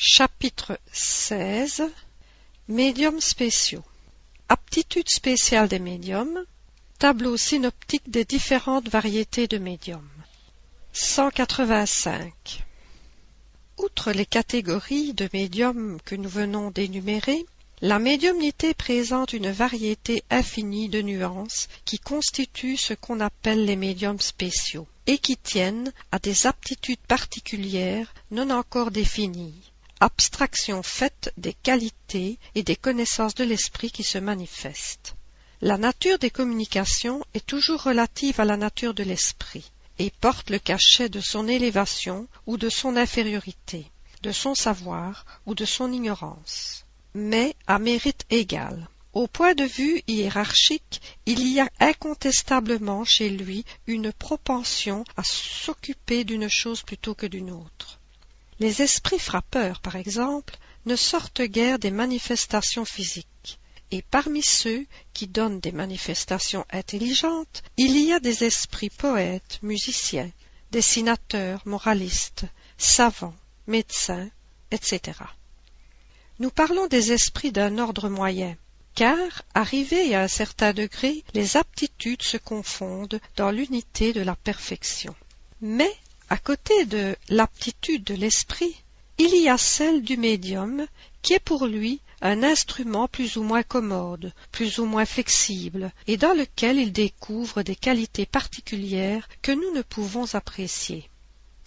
Chapitre XVI Médiums spéciaux. Aptitude spéciale des médiums. Tableau synoptique des différentes variétés de médiums. 185 Outre les catégories de médiums que nous venons d'énumérer, la médiumnité présente une variété infinie de nuances qui constituent ce qu'on appelle les médiums spéciaux et qui tiennent à des aptitudes particulières non encore définies abstraction faite des qualités et des connaissances de l'esprit qui se manifestent. La nature des communications est toujours relative à la nature de l'esprit, et porte le cachet de son élévation ou de son infériorité, de son savoir ou de son ignorance, mais à mérite égal. Au point de vue hiérarchique, il y a incontestablement chez lui une propension à s'occuper d'une chose plutôt que d'une autre. Les esprits frappeurs, par exemple, ne sortent guère des manifestations physiques, et parmi ceux qui donnent des manifestations intelligentes, il y a des esprits poètes, musiciens, dessinateurs, moralistes, savants, médecins, etc. Nous parlons des esprits d'un ordre moyen, car, arrivés à un certain degré, les aptitudes se confondent dans l'unité de la perfection. Mais à côté de l'aptitude de l'esprit, il y a celle du médium, qui est pour lui un instrument plus ou moins commode, plus ou moins flexible, et dans lequel il découvre des qualités particulières que nous ne pouvons apprécier.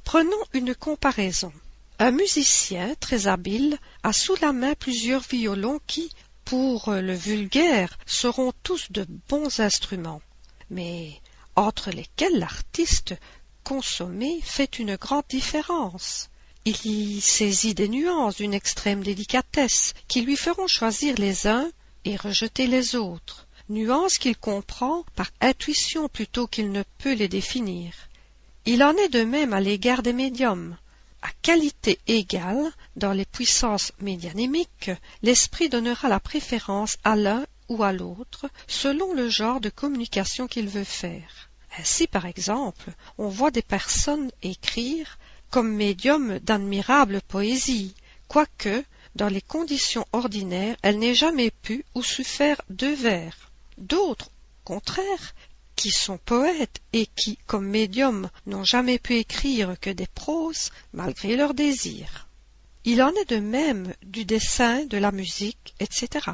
Prenons une comparaison. Un musicien très habile a sous la main plusieurs violons qui, pour le vulgaire, seront tous de bons instruments, mais entre lesquels l'artiste consommer fait une grande différence. Il y saisit des nuances d'une extrême délicatesse qui lui feront choisir les uns et rejeter les autres, nuances qu'il comprend par intuition plutôt qu'il ne peut les définir. Il en est de même à l'égard des médiums. À qualité égale, dans les puissances médianémiques, l'esprit donnera la préférence à l'un ou à l'autre selon le genre de communication qu'il veut faire. Ainsi, par exemple, on voit des personnes écrire comme médium d'admirable poésie, quoique, dans les conditions ordinaires, elle n'ait jamais pu ou su faire deux vers. D'autres, au contraire, qui sont poètes et qui, comme médiums, n'ont jamais pu écrire que des proses, malgré leur désir. Il en est de même du dessin, de la musique, etc.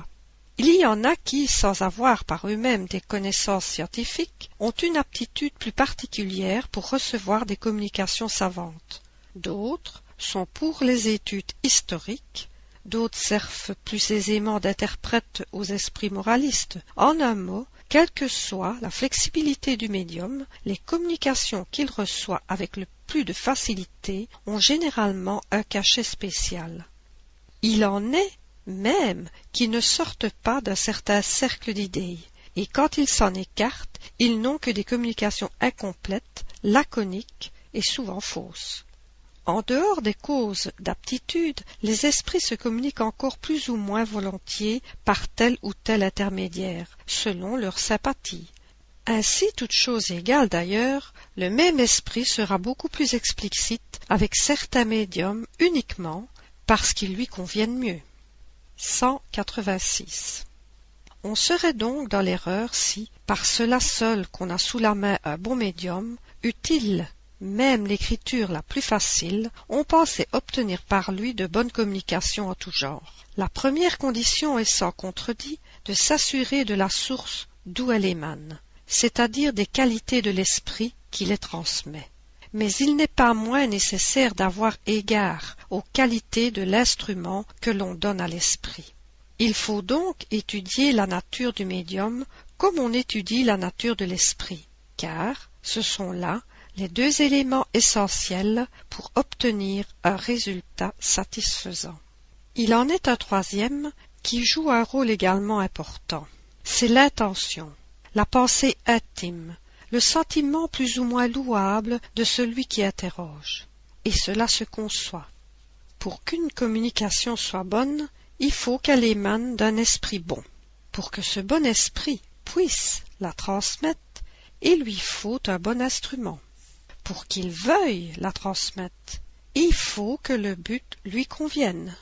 Il y en a qui, sans avoir par eux-mêmes des connaissances scientifiques, ont une aptitude plus particulière pour recevoir des communications savantes. D'autres sont pour les études historiques, d'autres servent plus aisément d'interprètes aux esprits moralistes. En un mot, quelle que soit la flexibilité du médium, les communications qu'il reçoit avec le plus de facilité ont généralement un cachet spécial. Il en est même qui ne sortent pas d'un certain cercle d'idées, et quand ils s'en écartent, ils n'ont que des communications incomplètes, laconiques et souvent fausses. En dehors des causes d'aptitude, les esprits se communiquent encore plus ou moins volontiers par tel ou tel intermédiaire, selon leur sympathie. Ainsi, toute chose égale d'ailleurs, le même esprit sera beaucoup plus explicite avec certains médiums uniquement parce qu'ils lui conviennent mieux. 186. On serait donc dans l'erreur si, par cela seul qu'on a sous la main un bon médium, utile même l'écriture la plus facile, on pensait obtenir par lui de bonnes communications en tout genre. La première condition est sans contredit de s'assurer de la source d'où elle émane, c'est-à-dire des qualités de l'esprit qui les transmet mais il n'est pas moins nécessaire d'avoir égard aux qualités de l'instrument que l'on donne à l'esprit. Il faut donc étudier la nature du médium comme on étudie la nature de l'esprit, car ce sont là les deux éléments essentiels pour obtenir un résultat satisfaisant. Il en est un troisième qui joue un rôle également important. C'est l'intention, la pensée intime, le sentiment plus ou moins louable de celui qui interroge. Et cela se conçoit. Pour qu'une communication soit bonne, il faut qu'elle émane d'un esprit bon. Pour que ce bon esprit puisse la transmettre, il lui faut un bon instrument. Pour qu'il veuille la transmettre, il faut que le but lui convienne.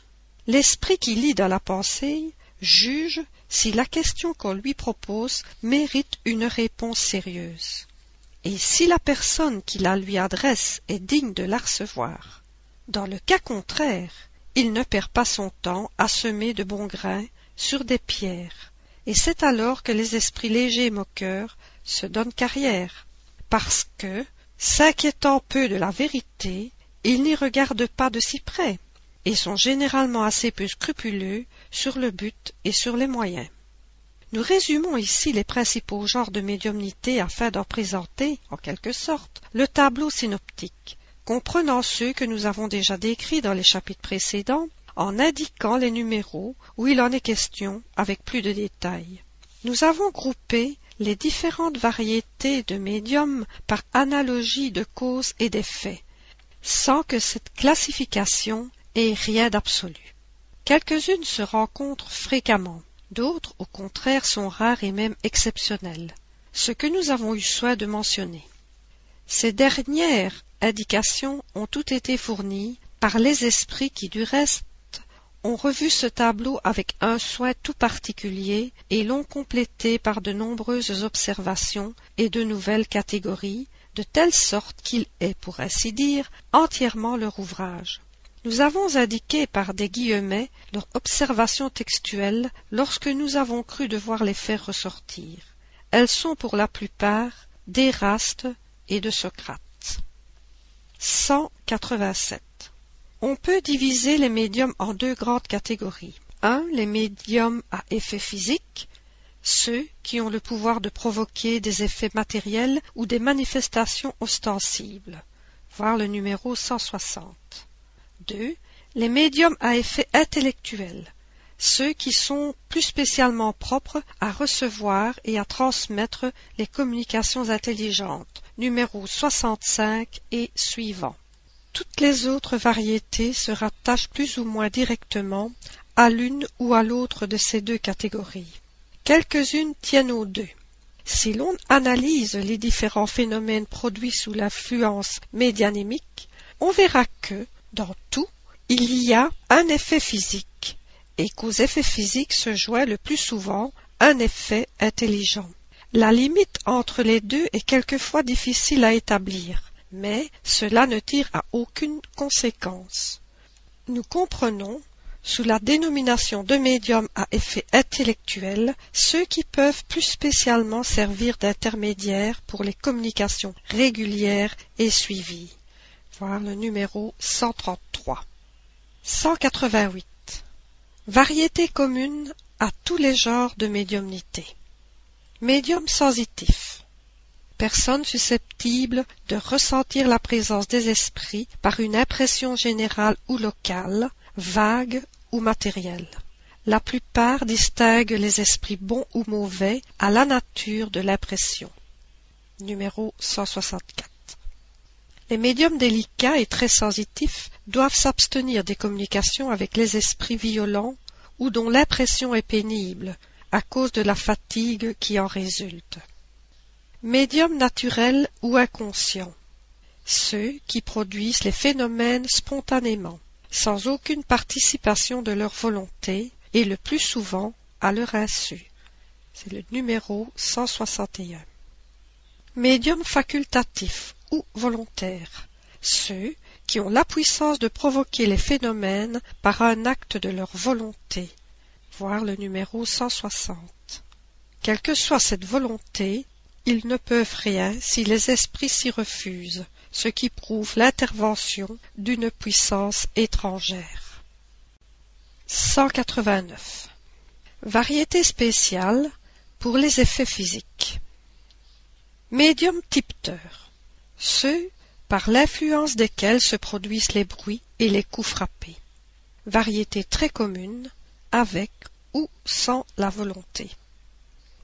L'esprit qui lit dans la pensée juge si la question qu'on lui propose mérite une réponse sérieuse, et si la personne qui la lui adresse est digne de la recevoir. Dans le cas contraire, il ne perd pas son temps à semer de bons grains sur des pierres, et c'est alors que les esprits légers moqueurs se donnent carrière, parce que, s'inquiétant peu de la vérité, ils n'y regardent pas de si près, et sont généralement assez peu scrupuleux sur le but et sur les moyens. Nous résumons ici les principaux genres de médiumnité afin d'en présenter, en quelque sorte, le tableau synoptique, comprenant ceux que nous avons déjà décrits dans les chapitres précédents, en indiquant les numéros où il en est question avec plus de détails. Nous avons groupé les différentes variétés de médiums par analogie de causes et d'effets, sans que cette classification ait rien d'absolu. Quelques-unes se rencontrent fréquemment, d'autres au contraire sont rares et même exceptionnelles, ce que nous avons eu soin de mentionner. Ces dernières indications ont toutes été fournies par les esprits qui du reste ont revu ce tableau avec un soin tout particulier et l'ont complété par de nombreuses observations et de nouvelles catégories, de telle sorte qu'il est, pour ainsi dire, entièrement leur ouvrage. Nous avons indiqué par des guillemets leurs observations textuelles lorsque nous avons cru devoir les faire ressortir. Elles sont pour la plupart d'Éraste et de Socrate. 187. On peut diviser les médiums en deux grandes catégories. Un, les médiums à effet physique, ceux qui ont le pouvoir de provoquer des effets matériels ou des manifestations ostensibles, voir le numéro 160. 2. Les médiums à effet intellectuel, ceux qui sont plus spécialement propres à recevoir et à transmettre les communications intelligentes, numéro 65 et suivant. Toutes les autres variétés se rattachent plus ou moins directement à l'une ou à l'autre de ces deux catégories. Quelques-unes tiennent aux deux. Si l'on analyse les différents phénomènes produits sous l'influence médianémique, on verra que, dans tout, il y a un effet physique, et qu'aux effets physiques se joint le plus souvent un effet intelligent. La limite entre les deux est quelquefois difficile à établir, mais cela ne tire à aucune conséquence. Nous comprenons, sous la dénomination de médium à effet intellectuel, ceux qui peuvent plus spécialement servir d'intermédiaires pour les communications régulières et suivies voir le numéro 133. 188. Variété commune à tous les genres de médiumnité. Médium sensitif. Personne susceptible de ressentir la présence des esprits par une impression générale ou locale, vague ou matérielle. La plupart distinguent les esprits bons ou mauvais à la nature de l'impression. Numéro 164. Les médiums délicats et très sensitifs doivent s'abstenir des communications avec les esprits violents ou dont l'impression est pénible à cause de la fatigue qui en résulte. Médiums naturels ou inconscients ceux qui produisent les phénomènes spontanément, sans aucune participation de leur volonté et le plus souvent à leur insu. C'est le numéro 161. Médium facultatif ou volontaires, ceux qui ont la puissance de provoquer les phénomènes par un acte de leur volonté, voir le numéro 160. Quelle que soit cette volonté, ils ne peuvent rien si les esprits s'y refusent, ce qui prouve l'intervention d'une puissance étrangère. 189. Variété spéciale pour les effets physiques. Médium ceux par l'influence desquels se produisent les bruits et les coups frappés. Variété très commune, avec ou sans la volonté.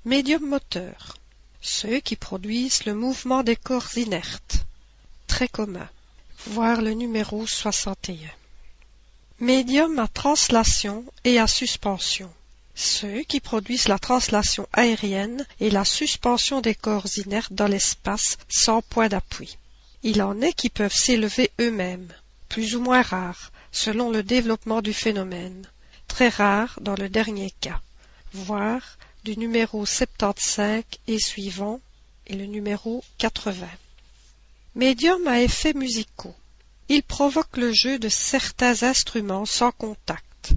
Médium moteur. Ceux qui produisent le mouvement des corps inertes. Très commun. Voir le numéro 61. Médium à translation et à suspension ceux qui produisent la translation aérienne et la suspension des corps inertes dans l'espace sans point d'appui. Il en est qui peuvent s'élever eux-mêmes, plus ou moins rares, selon le développement du phénomène, très rares dans le dernier cas, voire du numéro 75 et suivant et le numéro 80. Médium à effets musicaux. Il provoque le jeu de certains instruments sans contact,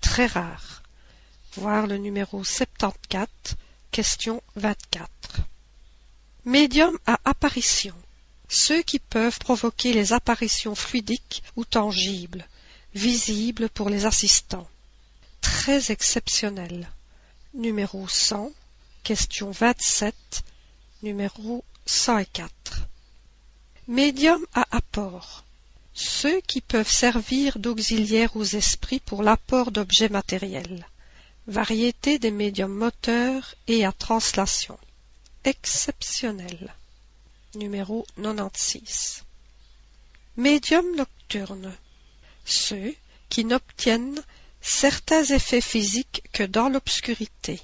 très rares, voir le numéro 74, question 24. Médium à apparition. Ceux qui peuvent provoquer les apparitions fluidiques ou tangibles, visibles pour les assistants. Très exceptionnel. Numéro 100, question 27, numéro 104. Médium à apport. Ceux qui peuvent servir d'auxiliaire aux esprits pour l'apport d'objets matériels. Variété des médiums moteurs et à translation. Exceptionnel. Numéro 96. Médium nocturne. Ceux qui n'obtiennent certains effets physiques que dans l'obscurité.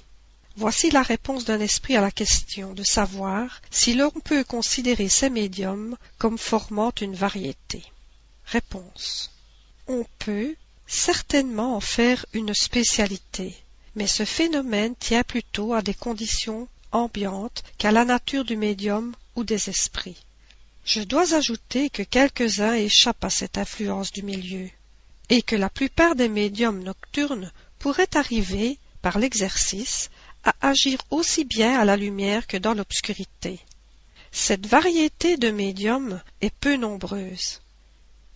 Voici la réponse d'un esprit à la question de savoir si l'on peut considérer ces médiums comme formant une variété. Réponse. On peut certainement en faire une spécialité, mais ce phénomène tient plutôt à des conditions ambiantes qu'à la nature du médium ou des esprits. Je dois ajouter que quelques-uns échappent à cette influence du milieu, et que la plupart des médiums nocturnes pourraient arriver, par l'exercice, à agir aussi bien à la lumière que dans l'obscurité. Cette variété de médiums est peu nombreuse.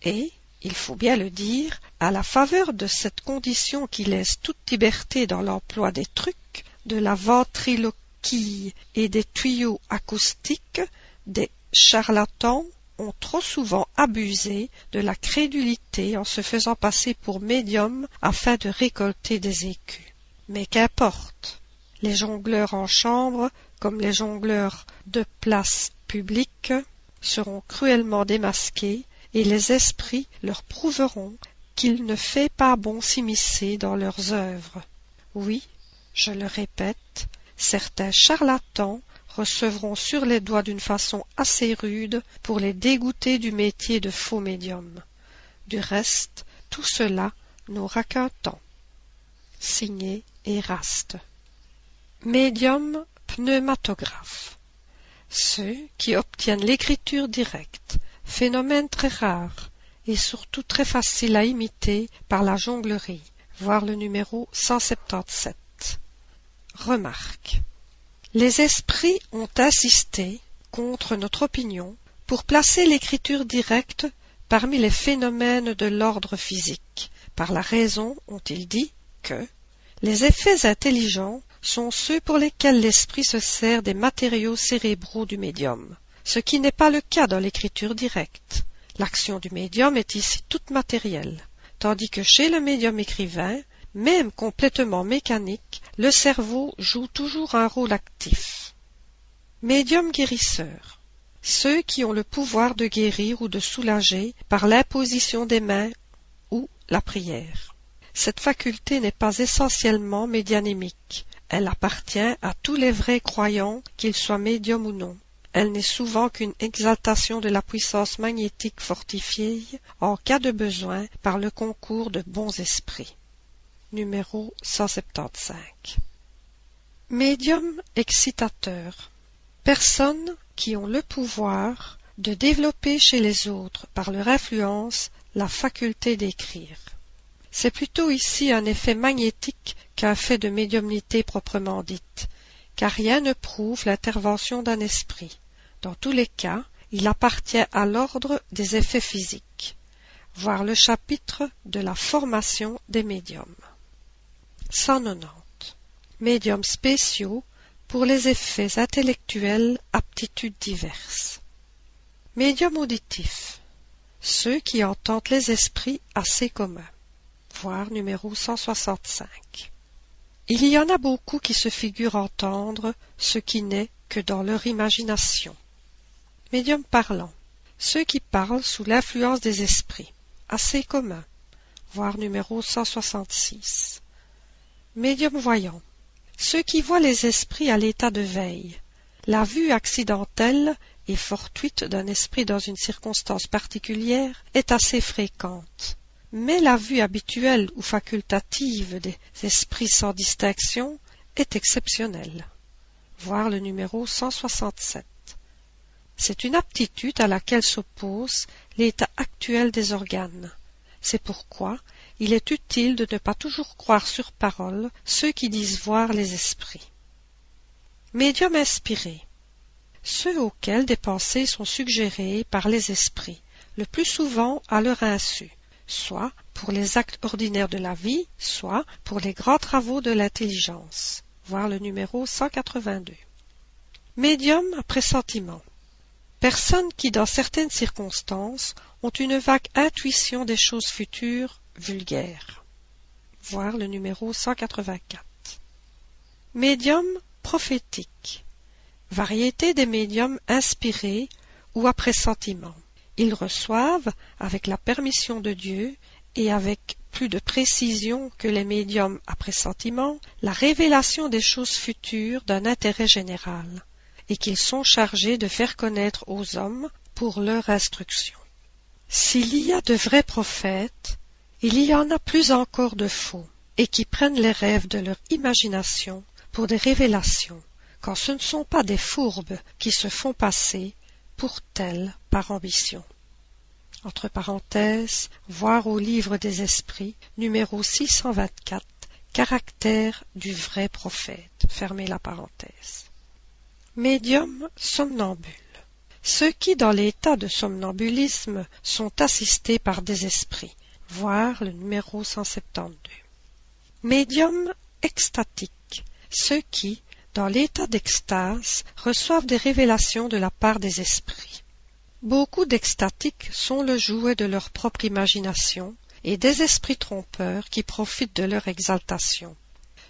Et, il faut bien le dire, à la faveur de cette condition qui laisse toute liberté dans l'emploi des trucs, de la ventriloquie et des tuyaux acoustiques, des charlatans ont trop souvent abusé de la crédulité en se faisant passer pour médiums afin de récolter des écus. Mais qu'importe. Les jongleurs en chambre, comme les jongleurs de place publique, seront cruellement démasqués et les esprits leur prouveront qu'il ne fait pas bon s'immiscer dans leurs œuvres. Oui, je le répète, certains charlatans recevront sur les doigts d'une façon assez rude pour les dégoûter du métier de faux médium. Du reste, tout cela n'aura qu'un temps. Signé Eraste. Médium pneumatographe. Ceux qui obtiennent l'écriture directe, phénomène très rare et surtout très facile à imiter par la jonglerie, voir le numéro 177. Remarque. Les esprits ont insisté, contre notre opinion, pour placer l'écriture directe parmi les phénomènes de l'ordre physique, par la raison, ont-ils dit, que les effets intelligents sont ceux pour lesquels l'esprit se sert des matériaux cérébraux du médium, ce qui n'est pas le cas dans l'écriture directe. L'action du médium est ici toute matérielle, tandis que chez le médium écrivain, même complètement mécanique, le cerveau joue toujours un rôle actif. Médium guérisseur. Ceux qui ont le pouvoir de guérir ou de soulager par l'imposition des mains ou la prière. Cette faculté n'est pas essentiellement médianémique. Elle appartient à tous les vrais croyants, qu'ils soient médiums ou non. Elle n'est souvent qu'une exaltation de la puissance magnétique fortifiée, en cas de besoin, par le concours de bons esprits numéro 175. Médium excitateur. Personnes qui ont le pouvoir de développer chez les autres, par leur influence, la faculté d'écrire. C'est plutôt ici un effet magnétique qu'un fait de médiumnité proprement dite, car rien ne prouve l'intervention d'un esprit. Dans tous les cas, il appartient à l'ordre des effets physiques. Voir le chapitre de la formation des médiums. 190. Médiums spéciaux pour les effets intellectuels, aptitudes diverses. Médiums auditifs. Ceux qui entendent les esprits assez communs. Voir numéro 165. Il y en a beaucoup qui se figurent entendre ce qui n'est que dans leur imagination. Médiums parlants. Ceux qui parlent sous l'influence des esprits. Assez communs. Voir numéro 166. Médium voyant. Ceux qui voient les esprits à l'état de veille. La vue accidentelle et fortuite d'un esprit dans une circonstance particulière est assez fréquente. Mais la vue habituelle ou facultative des esprits sans distinction est exceptionnelle. Voir le numéro 167. C'est une aptitude à laquelle s'oppose l'état actuel des organes. C'est pourquoi il est utile de ne pas toujours croire sur parole ceux qui disent voir les esprits. Médium inspiré. Ceux auxquels des pensées sont suggérées par les esprits, le plus souvent à leur insu, soit pour les actes ordinaires de la vie, soit pour les grands travaux de l'intelligence. Voir le numéro 182. Médium à pressentiment. Personnes qui, dans certaines circonstances, ont une vague intuition des choses futures, vulgaires. Voir le numéro 184. Médium prophétique. Variété des médiums inspirés ou à pressentiment. Ils reçoivent, avec la permission de Dieu et avec plus de précision que les médiums à pressentiment, la révélation des choses futures d'un intérêt général et qu'ils sont chargés de faire connaître aux hommes pour leur instruction. S'il y a de vrais prophètes, il y en a plus encore de faux, et qui prennent les rêves de leur imagination pour des révélations, quand ce ne sont pas des fourbes qui se font passer pour tels par ambition. Entre parenthèses, voir au livre des esprits, numéro 624, caractère du vrai prophète. Fermez la parenthèse. Médium somnambule. Ceux qui, dans l'état de somnambulisme, sont assistés par des esprits. Voir le numéro 172. Médium extatique. Ceux qui, dans l'état d'extase, reçoivent des révélations de la part des esprits. Beaucoup d'extatiques sont le jouet de leur propre imagination et des esprits trompeurs qui profitent de leur exaltation.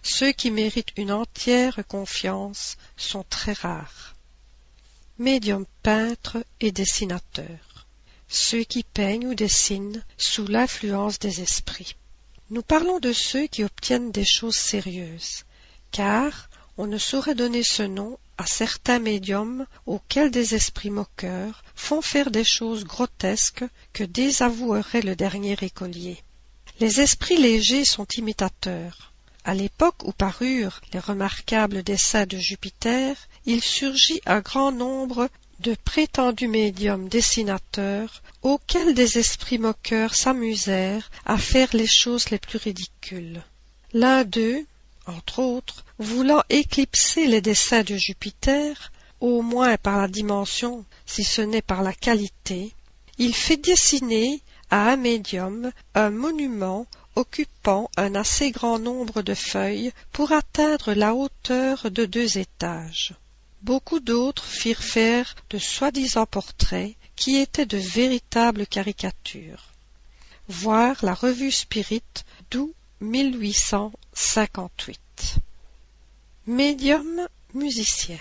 Ceux qui méritent une entière confiance sont très rares. Médium peintre et dessinateur. Ceux qui peignent ou dessinent sous l'influence des esprits. Nous parlons de ceux qui obtiennent des choses sérieuses, car on ne saurait donner ce nom à certains médiums auxquels des esprits moqueurs font faire des choses grotesques que désavouerait le dernier écolier. Les esprits légers sont imitateurs, à l'époque où parurent les remarquables dessins de Jupiter, il surgit un grand nombre de prétendus médiums dessinateurs auxquels des esprits moqueurs s'amusèrent à faire les choses les plus ridicules. L'un d'eux, entre autres, voulant éclipser les desseins de Jupiter, au moins par la dimension, si ce n'est par la qualité, il fait dessiner à un médium un monument occupant un assez grand nombre de feuilles pour atteindre la hauteur de deux étages. Beaucoup d'autres firent faire de soi-disant portraits qui étaient de véritables caricatures. Voir la revue Spirit d'où 1800 cinquante-huit Médiums musiciens.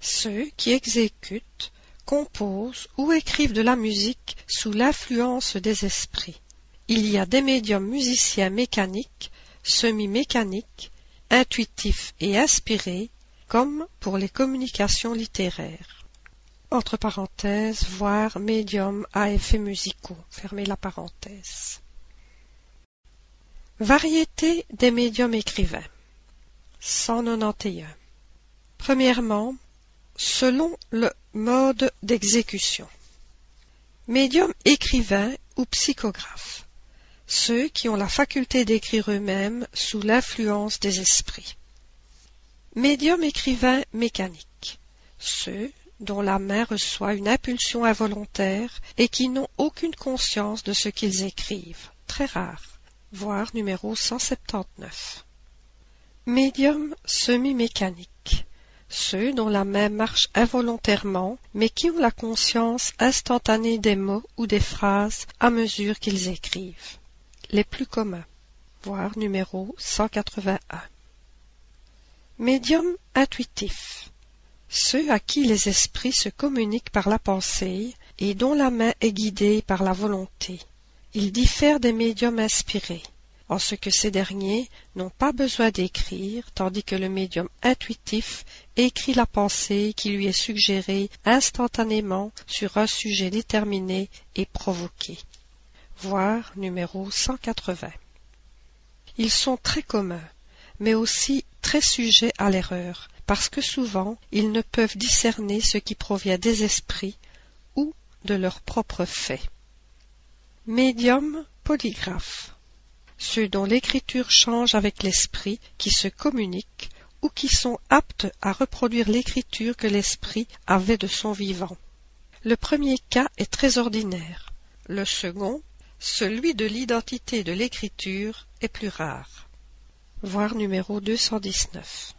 Ceux qui exécutent, composent ou écrivent de la musique sous l'influence des esprits. Il y a des médiums musiciens mécaniques, semi-mécaniques, intuitifs et inspirés, comme pour les communications littéraires. Entre parenthèses, voir médium à effets musicaux. Variété des médiums écrivains. 191. Premièrement, selon le mode d'exécution. Médium écrivain ou psychographe ceux qui ont la faculté d'écrire eux-mêmes sous l'influence des esprits. Médium écrivain mécanique, ceux dont la main reçoit une impulsion involontaire et qui n'ont aucune conscience de ce qu'ils écrivent, très rare, voir numéro 179. Médium semi-mécanique, ceux dont la main marche involontairement, mais qui ont la conscience instantanée des mots ou des phrases à mesure qu'ils écrivent les plus communs, voir numéro 181. Médium intuitif. Ceux à qui les esprits se communiquent par la pensée et dont la main est guidée par la volonté. Ils diffèrent des médiums inspirés. en ce que ces derniers n'ont pas besoin d'écrire, tandis que le médium intuitif écrit la pensée qui lui est suggérée instantanément sur un sujet déterminé et provoqué. Voir numéro 180. Ils sont très communs, mais aussi très sujets à l'erreur, parce que souvent ils ne peuvent discerner ce qui provient des esprits ou de leurs propres faits. Médium polygraphe ceux dont l'écriture change avec l'esprit, qui se communiquent, ou qui sont aptes à reproduire l'écriture que l'esprit avait de son vivant. Le premier cas est très ordinaire. Le second, celui de l'identité de l'écriture, est plus rare. Voir numéro 219.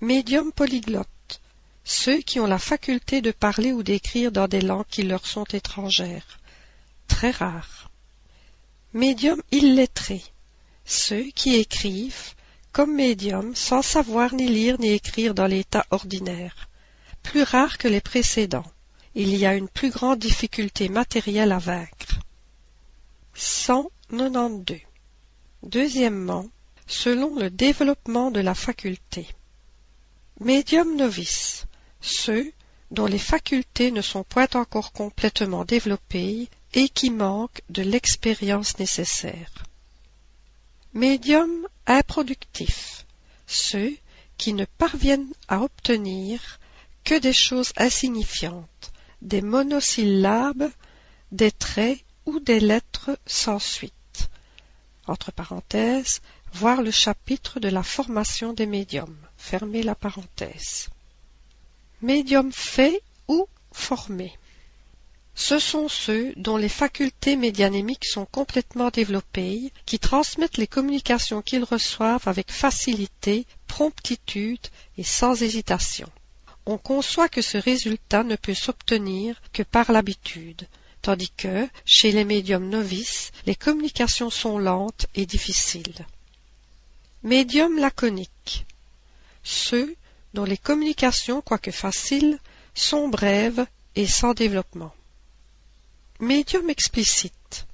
Médium polyglotte. Ceux qui ont la faculté de parler ou d'écrire dans des langues qui leur sont étrangères. Très rare. Médium illettré. Ceux qui écrivent comme médium sans savoir ni lire ni écrire dans l'état ordinaire. Plus rare que les précédents. Il y a une plus grande difficulté matérielle à vaincre. 192. Deuxièmement, selon le développement de la faculté. Médium novice. Ceux dont les facultés ne sont point encore complètement développées et qui manquent de l'expérience nécessaire. Médium improductif, ceux qui ne parviennent à obtenir que des choses insignifiantes, des monosyllabes, des traits ou des lettres sans suite. Entre parenthèses, voir le chapitre de la formation des médiums. Fermez la parenthèse. Médium fait ou formé? Ce sont ceux dont les facultés médianémiques sont complètement développées, qui transmettent les communications qu'ils reçoivent avec facilité, promptitude et sans hésitation. On conçoit que ce résultat ne peut s'obtenir que par l'habitude, tandis que, chez les médiums novices, les communications sont lentes et difficiles. Médiums laconiques. Ceux dont les communications, quoique faciles, sont brèves et sans développement. Médium explicite.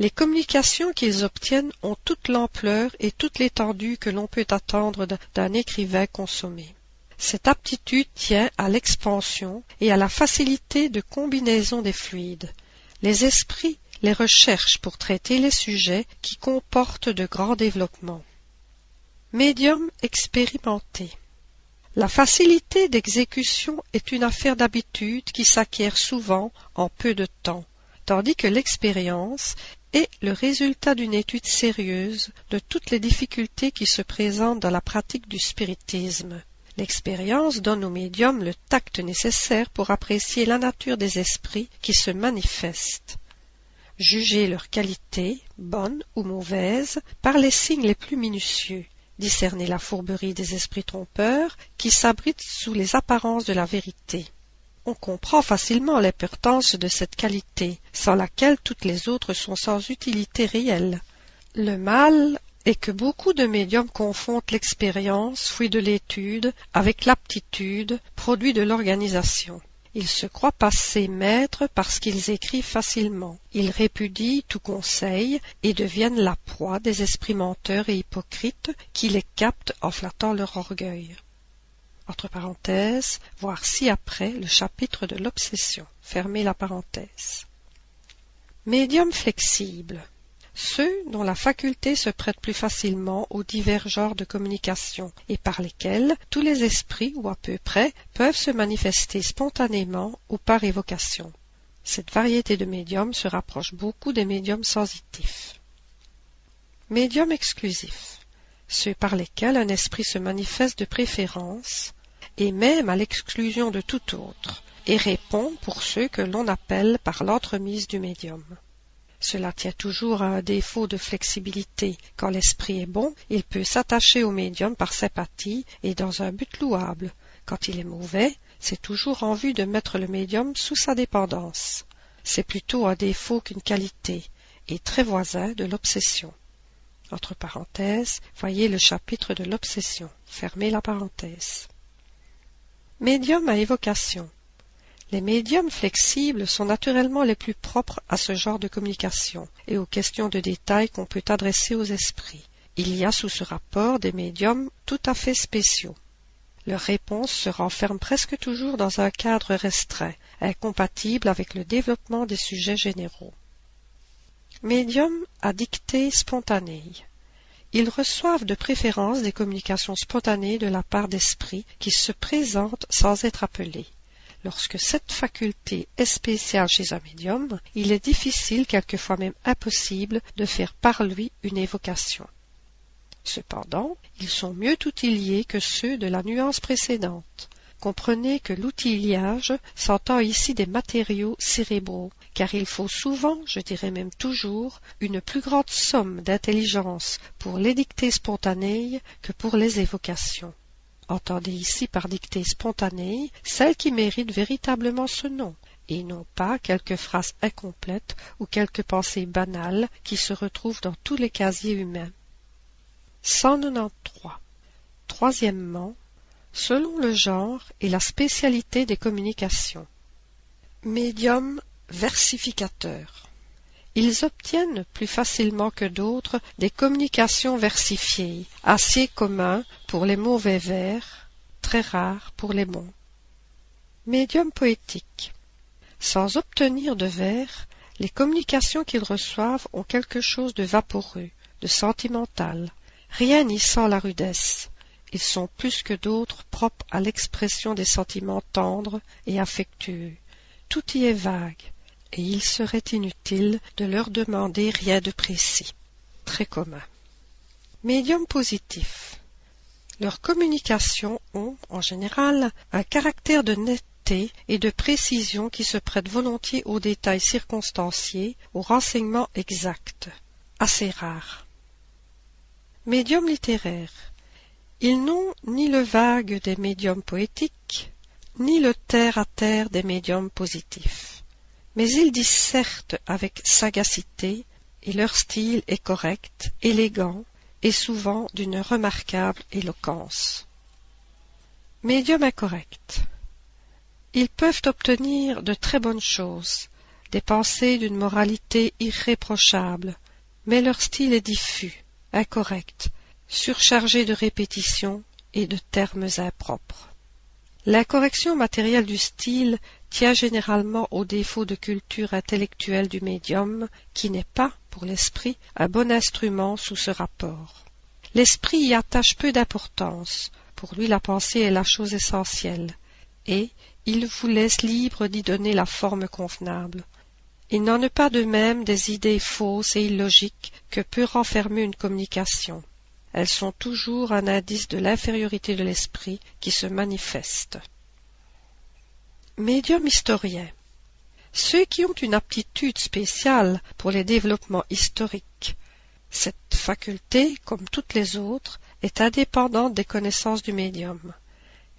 Les communications qu'ils obtiennent ont toute l'ampleur et toute l'étendue que l'on peut attendre d'un écrivain consommé. Cette aptitude tient à l'expansion et à la facilité de combinaison des fluides. Les esprits les recherchent pour traiter les sujets qui comportent de grands développements. Médium expérimenté. La facilité d'exécution est une affaire d'habitude qui s'acquiert souvent en peu de temps tandis que l'expérience est le résultat d'une étude sérieuse de toutes les difficultés qui se présentent dans la pratique du spiritisme. L'expérience donne aux médiums le tact nécessaire pour apprécier la nature des esprits qui se manifestent. Juger leur qualité, bonne ou mauvaise, par les signes les plus minutieux, discerner la fourberie des esprits trompeurs qui s'abritent sous les apparences de la vérité on comprend facilement l'importance de cette qualité, sans laquelle toutes les autres sont sans utilité réelle. Le mal est que beaucoup de médiums confondent l'expérience, fruit de l'étude, avec l'aptitude, produit de l'organisation. Ils se croient passer maîtres parce qu'ils écrivent facilement. Ils répudient tout conseil et deviennent la proie des esprits menteurs et hypocrites qui les captent en flattant leur orgueil entre parenthèses, voir ci-après le chapitre de l'obsession. Fermez la parenthèse. Médium flexible. Ceux dont la faculté se prête plus facilement aux divers genres de communication et par lesquels tous les esprits, ou à peu près, peuvent se manifester spontanément ou par évocation. Cette variété de médiums se rapproche beaucoup des médiums sensitifs. Médium exclusif ceux par lesquels un esprit se manifeste de préférence, et même à l'exclusion de tout autre, et répond pour ceux que l'on appelle par l'entremise du médium. Cela tient toujours à un défaut de flexibilité. Quand l'esprit est bon, il peut s'attacher au médium par sympathie et dans un but louable. Quand il est mauvais, c'est toujours en vue de mettre le médium sous sa dépendance. C'est plutôt un défaut qu'une qualité, et très voisin de l'obsession. Entre parenthèses, voyez le chapitre de l'obsession. Fermez la parenthèse. Médium à évocation. Les médiums flexibles sont naturellement les plus propres à ce genre de communication et aux questions de détail qu'on peut adresser aux esprits. Il y a sous ce rapport des médiums tout à fait spéciaux. Leurs réponses se renferment presque toujours dans un cadre restreint, incompatible avec le développement des sujets généraux. Médium à dictée spontanée. Ils reçoivent de préférence des communications spontanées de la part d'esprits qui se présentent sans être appelés. Lorsque cette faculté est spéciale chez un médium, il est difficile, quelquefois même impossible, de faire par lui une évocation. Cependant, ils sont mieux outillés que ceux de la nuance précédente. Comprenez que l'outillage s'entend ici des matériaux cérébraux, car il faut souvent, je dirais même toujours, une plus grande somme d'intelligence pour les dictées spontanées que pour les évocations. Entendez ici par dictée spontanée celle qui mérite véritablement ce nom, et non pas quelques phrases incomplètes ou quelques pensées banales qui se retrouvent dans tous les casiers humains. 193. Troisièmement, selon le genre et la spécialité des communications. Médium versificateur. Ils obtiennent plus facilement que d'autres des communications versifiées, assez communs pour les mauvais vers, très rares pour les bons. Médium poétique. Sans obtenir de vers, les communications qu'ils reçoivent ont quelque chose de vaporeux, de sentimental, Rien n'y sent la rudesse. Ils sont plus que d'autres propres à l'expression des sentiments tendres et affectueux. Tout y est vague, et il serait inutile de leur demander rien de précis. Très commun. Médium positif. Leurs communications ont, en général, un caractère de netteté et de précision qui se prête volontiers aux détails circonstanciés, aux renseignements exacts. Assez rare. Médium littéraire. Ils n'ont ni le vague des médiums poétiques, ni le terre-à-terre des médiums positifs. Mais ils dissertent avec sagacité, et leur style est correct, élégant, et souvent d'une remarquable éloquence. Médium incorrect. Ils peuvent obtenir de très bonnes choses, des pensées d'une moralité irréprochable, mais leur style est diffus, incorrect, surchargé de répétitions et de termes impropres. La correction matérielle du style tient généralement au défaut de culture intellectuelle du médium, qui n'est pas, pour l'esprit, un bon instrument sous ce rapport. L'esprit y attache peu d'importance, pour lui la pensée est la chose essentielle, et il vous laisse libre d'y donner la forme convenable, il n'en est pas de même des idées fausses et illogiques que peut renfermer une communication. Elles sont toujours un indice de l'infériorité de l'esprit qui se manifeste. Médium historien. Ceux qui ont une aptitude spéciale pour les développements historiques. Cette faculté, comme toutes les autres, est indépendante des connaissances du médium,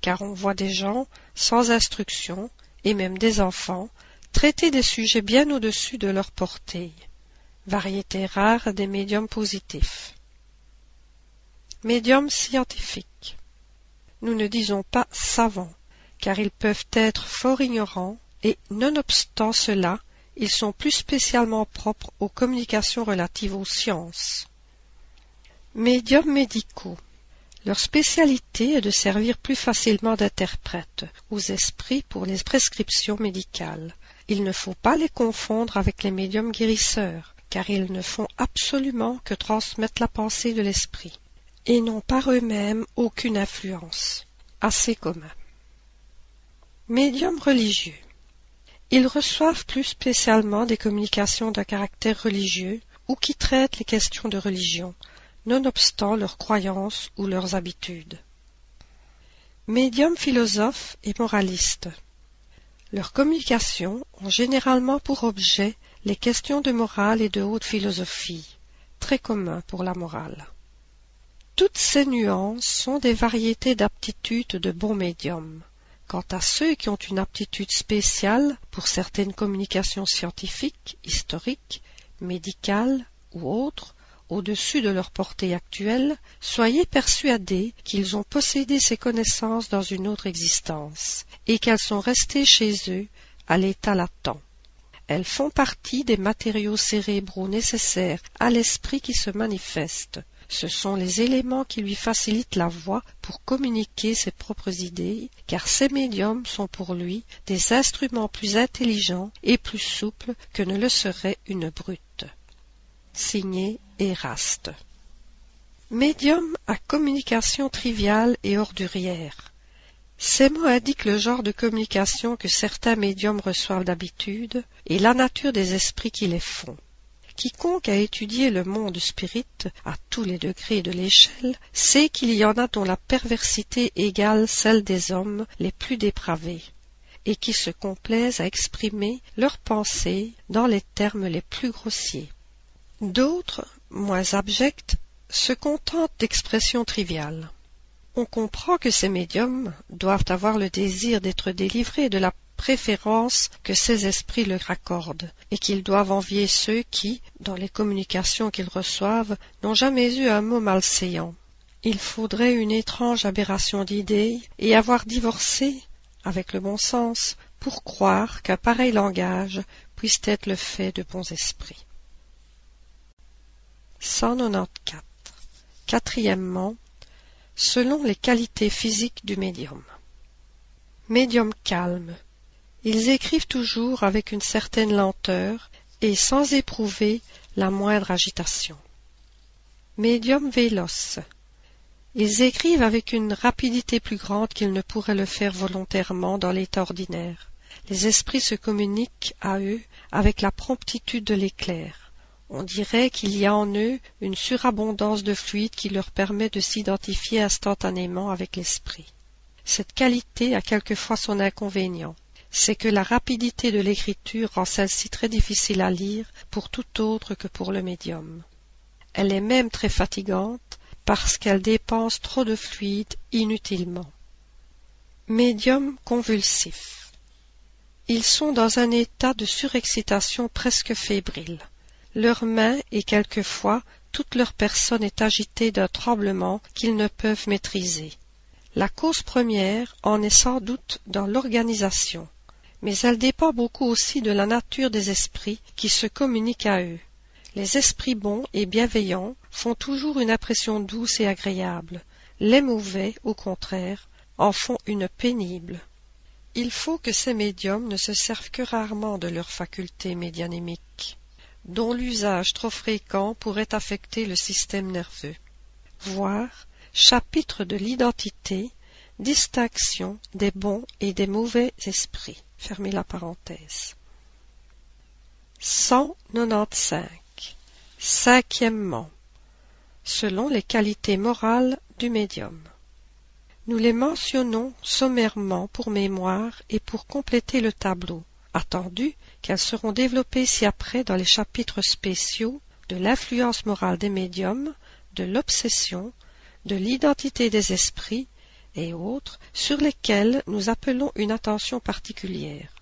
car on voit des gens sans instruction, et même des enfants, traiter des sujets bien au-dessus de leur portée. Variété rare des médiums positifs. Médiums scientifiques. Nous ne disons pas savants, car ils peuvent être fort ignorants, et nonobstant cela, ils sont plus spécialement propres aux communications relatives aux sciences. Médiums médicaux. Leur spécialité est de servir plus facilement d'interprète aux esprits pour les prescriptions médicales, il ne faut pas les confondre avec les médiums guérisseurs, car ils ne font absolument que transmettre la pensée de l'esprit, et n'ont par eux-mêmes aucune influence. Assez commun. Médiums religieux. Ils reçoivent plus spécialement des communications d'un caractère religieux ou qui traitent les questions de religion, nonobstant leurs croyances ou leurs habitudes. Médiums philosophes et moralistes. Leurs communications ont généralement pour objet les questions de morale et de haute philosophie, très communs pour la morale. Toutes ces nuances sont des variétés d'aptitudes de bons médiums. Quant à ceux qui ont une aptitude spéciale pour certaines communications scientifiques, historiques, médicales ou autres, au-dessus de leur portée actuelle, soyez persuadés qu'ils ont possédé ces connaissances dans une autre existence, et qu'elles sont restées chez eux à l'état latent. Elles font partie des matériaux cérébraux nécessaires à l'esprit qui se manifeste. Ce sont les éléments qui lui facilitent la voie pour communiquer ses propres idées, car ces médiums sont pour lui des instruments plus intelligents et plus souples que ne le serait une brute. Signé Eraste. Médium à communication triviale et ordurière. Ces mots indiquent le genre de communication que certains médiums reçoivent d'habitude et la nature des esprits qui les font. Quiconque a étudié le monde spirit à tous les degrés de l'échelle sait qu'il y en a dont la perversité égale celle des hommes les plus dépravés, et qui se complaisent à exprimer leurs pensées dans les termes les plus grossiers. D'autres, moins abjects, se contentent d'expressions triviales. On comprend que ces médiums doivent avoir le désir d'être délivrés de la préférence que ces esprits leur accordent, et qu'ils doivent envier ceux qui, dans les communications qu'ils reçoivent, n'ont jamais eu un mot malséant. Il faudrait une étrange aberration d'idées et avoir divorcé, avec le bon sens, pour croire qu'un pareil langage puisse être le fait de bons esprits. 194. Quatrièmement, selon les qualités physiques du médium. Médium calme, ils écrivent toujours avec une certaine lenteur et sans éprouver la moindre agitation. Médium véloce. Ils écrivent avec une rapidité plus grande qu'ils ne pourraient le faire volontairement dans l'état ordinaire. Les esprits se communiquent à eux avec la promptitude de l'éclair. On dirait qu'il y a en eux une surabondance de fluide qui leur permet de s'identifier instantanément avec l'esprit. Cette qualité a quelquefois son inconvénient c'est que la rapidité de l'écriture rend celle-ci très difficile à lire pour tout autre que pour le médium. Elle est même très fatigante parce qu'elle dépense trop de fluide inutilement. Médium convulsif. Ils sont dans un état de surexcitation presque fébrile. Leurs mains et quelquefois toute leur personne est agitée d'un tremblement qu'ils ne peuvent maîtriser. La cause première en est sans doute dans l'organisation mais elle dépend beaucoup aussi de la nature des esprits qui se communiquent à eux. Les esprits bons et bienveillants font toujours une impression douce et agréable. Les mauvais, au contraire, en font une pénible. Il faut que ces médiums ne se servent que rarement de leurs facultés médianémiques, dont l'usage trop fréquent pourrait affecter le système nerveux. Voir chapitre de l'identité, distinction des bons et des mauvais esprits. Fermez la parenthèse. 195. Cinquièmement, selon les qualités morales du médium. Nous les mentionnons sommairement pour mémoire et pour compléter le tableau, attendu qu'elles seront développées ci-après dans les chapitres spéciaux de l'influence morale des médiums, de l'obsession, de l'identité des esprits et autres sur lesquels nous appelons une attention particulière.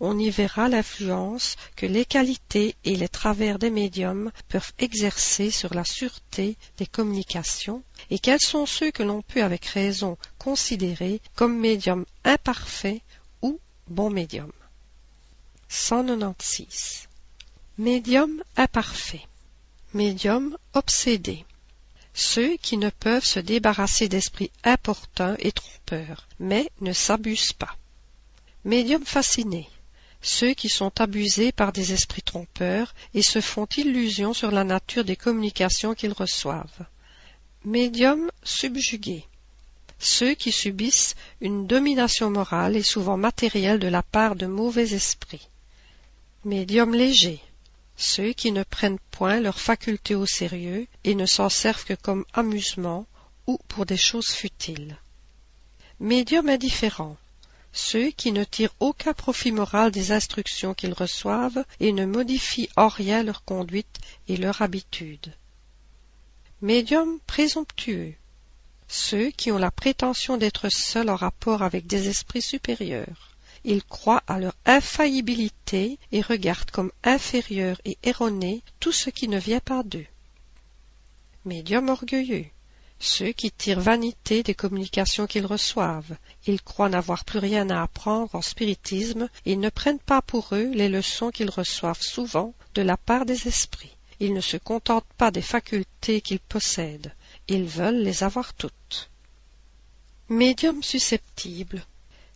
On y verra l'influence que les qualités et les travers des médiums peuvent exercer sur la sûreté des communications et quels sont ceux que l'on peut avec raison considérer comme médiums imparfaits ou bons médiums. 196. Médium imparfait. Médium obsédé ceux qui ne peuvent se débarrasser d'esprits importuns et trompeurs, mais ne s'abusent pas. Médiums fascinés, ceux qui sont abusés par des esprits trompeurs et se font illusion sur la nature des communications qu'ils reçoivent. Médiums subjugués, ceux qui subissent une domination morale et souvent matérielle de la part de mauvais esprits. Médiums légers, ceux qui ne prennent point leurs facultés au sérieux et ne s'en servent que comme amusement ou pour des choses futiles. Médiums indifférents, ceux qui ne tirent aucun profit moral des instructions qu'ils reçoivent et ne modifient en rien leur conduite et leur habitude. Médiums présomptueux, ceux qui ont la prétention d'être seuls en rapport avec des esprits supérieurs. Ils croient à leur infaillibilité et regardent comme inférieur et erroné tout ce qui ne vient pas d'eux. Médiums orgueilleux. Ceux qui tirent vanité des communications qu'ils reçoivent. Ils croient n'avoir plus rien à apprendre en spiritisme et ne prennent pas pour eux les leçons qu'ils reçoivent souvent de la part des esprits. Ils ne se contentent pas des facultés qu'ils possèdent. Ils veulent les avoir toutes. Médiums susceptibles.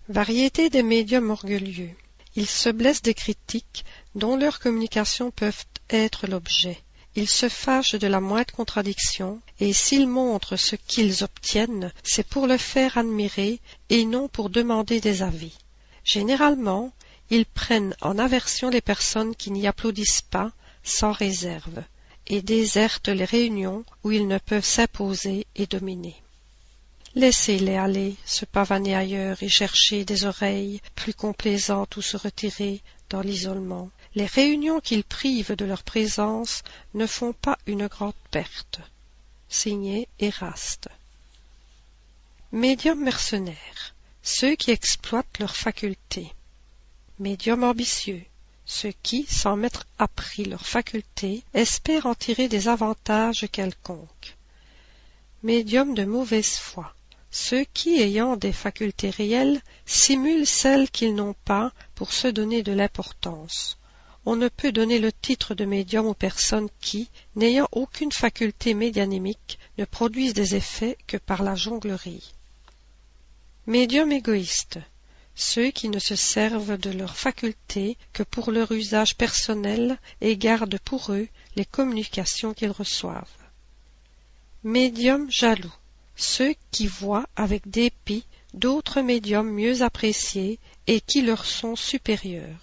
Variété des médiums orgueilleux. Ils se blessent des critiques dont leurs communications peuvent être l'objet. Ils se fâchent de la moindre contradiction, et s'ils montrent ce qu'ils obtiennent, c'est pour le faire admirer et non pour demander des avis. Généralement, ils prennent en aversion les personnes qui n'y applaudissent pas sans réserve, et désertent les réunions où ils ne peuvent s'imposer et dominer. Laissez-les aller, se pavaner ailleurs et chercher des oreilles plus complaisantes où se retirer dans l'isolement. Les réunions qu'ils privent de leur présence ne font pas une grande perte. Signé Eraste. Médiums mercenaires, ceux qui exploitent leurs facultés. Médiums ambitieux, ceux qui, sans mettre à prix leurs facultés, espèrent en tirer des avantages quelconques. Médiums de mauvaise foi, ceux qui, ayant des facultés réelles, simulent celles qu'ils n'ont pas pour se donner de l'importance. On ne peut donner le titre de médium aux personnes qui, n'ayant aucune faculté médianémique, ne produisent des effets que par la jonglerie. Médium égoïste ceux qui ne se servent de leurs facultés que pour leur usage personnel et gardent pour eux les communications qu'ils reçoivent. Médium jaloux ceux qui voient avec dépit d'autres médiums mieux appréciés et qui leur sont supérieurs.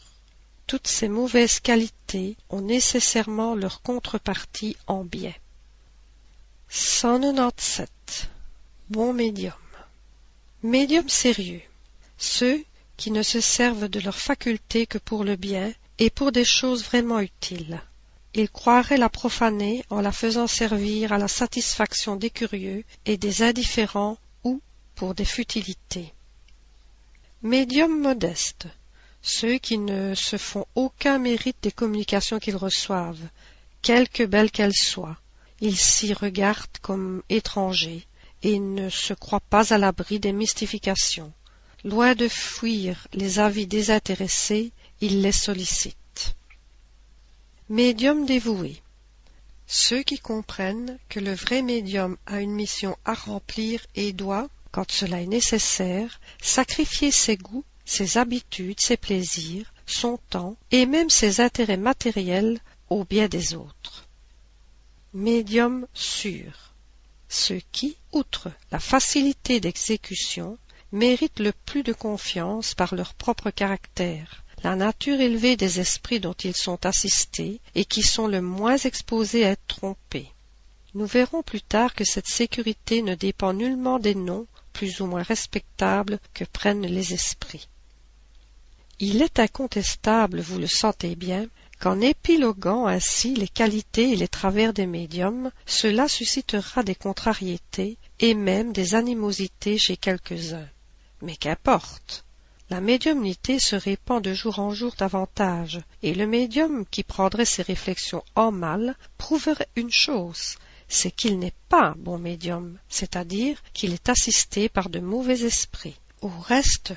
Toutes ces mauvaises qualités ont nécessairement leur contrepartie en. 197. Bon médium. Médium sérieux. Ceux qui ne se servent de leurs facultés que pour le bien et pour des choses vraiment utiles. Ils croiraient la profaner en la faisant servir à la satisfaction des curieux et des indifférents ou pour des futilités. Médiums modestes, ceux qui ne se font aucun mérite des communications qu'ils reçoivent, quelque belles qu'elles soient. Ils s'y regardent comme étrangers et ne se croient pas à l'abri des mystifications. Loin de fuir les avis désintéressés, ils les sollicitent. Médium dévoué. Ceux qui comprennent que le vrai médium a une mission à remplir et doit, quand cela est nécessaire, sacrifier ses goûts, ses habitudes, ses plaisirs, son temps et même ses intérêts matériels au bien des autres. Médium sûr. Ceux qui, outre la facilité d'exécution, méritent le plus de confiance par leur propre caractère, la nature élevée des esprits dont ils sont assistés et qui sont le moins exposés à être trompés. Nous verrons plus tard que cette sécurité ne dépend nullement des noms plus ou moins respectables que prennent les esprits. Il est incontestable, vous le sentez bien, qu'en épiloguant ainsi les qualités et les travers des médiums, cela suscitera des contrariétés et même des animosités chez quelques-uns. Mais qu'importe la médiumnité se répand de jour en jour davantage, et le médium qui prendrait ses réflexions en mal prouverait une chose, c'est qu'il n'est pas bon médium, c'est-à-dire qu'il est assisté par de mauvais esprits. Au reste,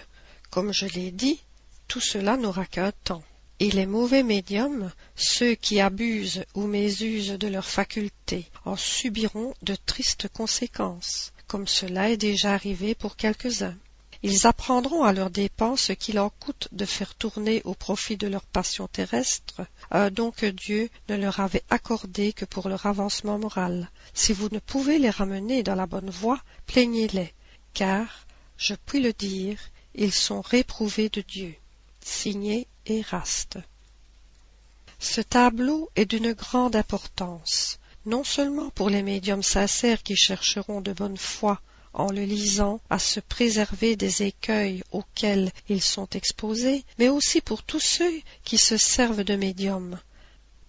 comme je l'ai dit, tout cela n'aura qu'un temps. Et les mauvais médiums, ceux qui abusent ou mésusent de leurs facultés, en subiront de tristes conséquences, comme cela est déjà arrivé pour quelques-uns. Ils apprendront à leurs dépens ce qu'il en coûte de faire tourner au profit de leur passion terrestre un don que Dieu ne leur avait accordé que pour leur avancement moral. Si vous ne pouvez les ramener dans la bonne voie, plaignez-les, car, je puis le dire, ils sont réprouvés de Dieu. Signé Eraste. Ce tableau est d'une grande importance, non seulement pour les médiums sincères qui chercheront de bonne foi en le lisant, à se préserver des écueils auxquels ils sont exposés, mais aussi pour tous ceux qui se servent de médiums,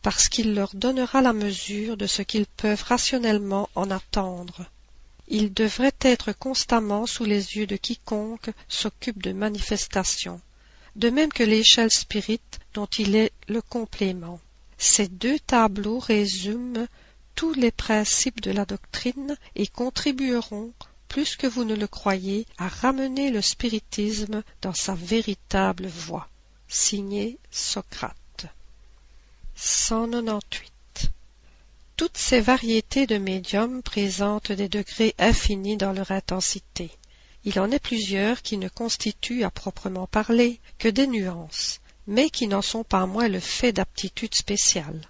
parce qu'il leur donnera la mesure de ce qu'ils peuvent rationnellement en attendre. Il devrait être constamment sous les yeux de quiconque s'occupe de manifestations, de même que l'échelle spirite dont il est le complément. Ces deux tableaux résument tous les principes de la doctrine et contribueront, plus que vous ne le croyez, à ramener le spiritisme dans sa véritable voie. Signé Socrate. 198. Toutes ces variétés de médiums présentent des degrés infinis dans leur intensité. Il en est plusieurs qui ne constituent à proprement parler que des nuances, mais qui n'en sont pas moins le fait d'aptitudes spéciales.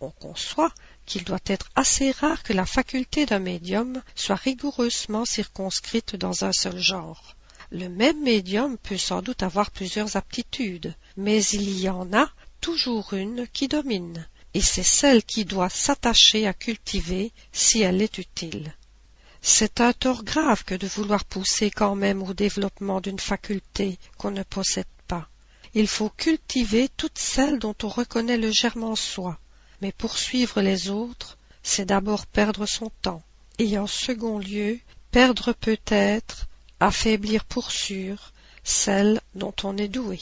On conçoit qu'il doit être assez rare que la faculté d'un médium soit rigoureusement circonscrite dans un seul genre. Le même médium peut sans doute avoir plusieurs aptitudes, mais il y en a toujours une qui domine, et c'est celle qui doit s'attacher à cultiver si elle est utile. C'est un tort grave que de vouloir pousser quand même au développement d'une faculté qu'on ne possède pas. Il faut cultiver toutes celles dont on reconnaît le germe en soi, mais poursuivre les autres, c'est d'abord perdre son temps, et en second lieu, perdre peut-être, affaiblir pour sûr, celle dont on est doué.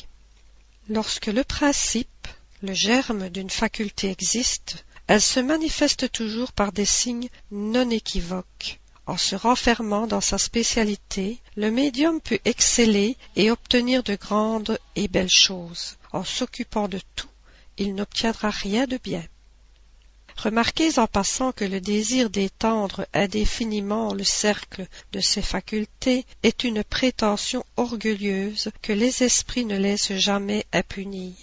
Lorsque le principe, le germe d'une faculté existe, elle se manifeste toujours par des signes non équivoques. En se renfermant dans sa spécialité, le médium peut exceller et obtenir de grandes et belles choses. En s'occupant de tout, il n'obtiendra rien de bien. Remarquez en passant que le désir d'étendre indéfiniment le cercle de ses facultés est une prétention orgueilleuse que les esprits ne laissent jamais impunie.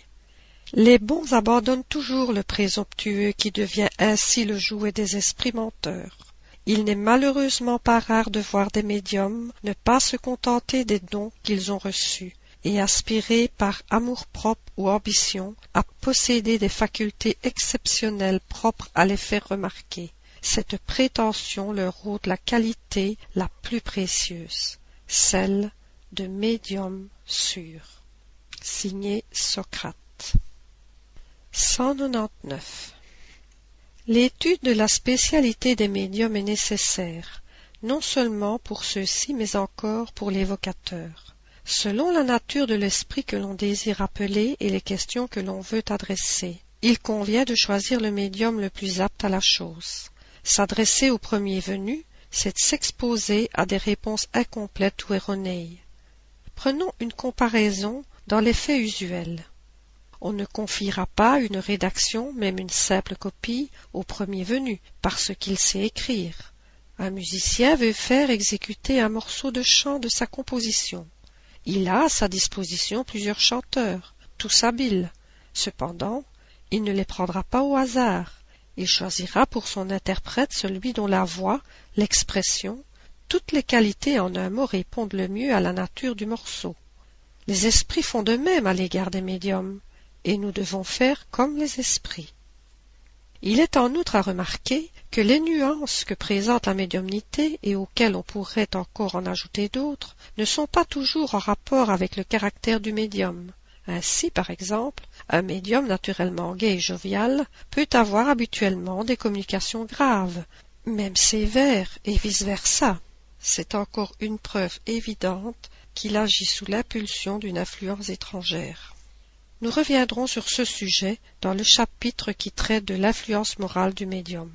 Les bons abandonnent toujours le présomptueux qui devient ainsi le jouet des esprits menteurs. Il n'est malheureusement pas rare de voir des médiums ne pas se contenter des dons qu'ils ont reçus, et aspirer par amour-propre ou ambition à posséder des facultés exceptionnelles propres à les faire remarquer. Cette prétention leur ôte la qualité la plus précieuse, celle de médium sûr. Signé Socrate. 199. L'étude de la spécialité des médiums est nécessaire, non seulement pour ceux-ci, mais encore pour l'évocateur. Selon la nature de l'esprit que l'on désire appeler et les questions que l'on veut adresser, il convient de choisir le médium le plus apte à la chose. S'adresser au premier venu, c'est s'exposer à des réponses incomplètes ou erronées. Prenons une comparaison dans les faits usuels. On ne confiera pas une rédaction, même une simple copie, au premier venu, parce qu'il sait écrire. Un musicien veut faire exécuter un morceau de chant de sa composition. Il a à sa disposition plusieurs chanteurs, tous habiles. Cependant, il ne les prendra pas au hasard. Il choisira pour son interprète celui dont la voix, l'expression, toutes les qualités en un mot répondent le mieux à la nature du morceau. Les esprits font de même à l'égard des médiums et nous devons faire comme les esprits. Il est en outre à remarquer que les nuances que présente la médiumnité et auxquelles on pourrait encore en ajouter d'autres ne sont pas toujours en rapport avec le caractère du médium. Ainsi, par exemple, un médium naturellement gai et jovial peut avoir habituellement des communications graves, même sévères, et vice-versa. C'est encore une preuve évidente qu'il agit sous l'impulsion d'une influence étrangère. Nous reviendrons sur ce sujet dans le chapitre qui traite de l'influence morale du médium.